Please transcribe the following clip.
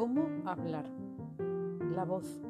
cómo hablar. La voz.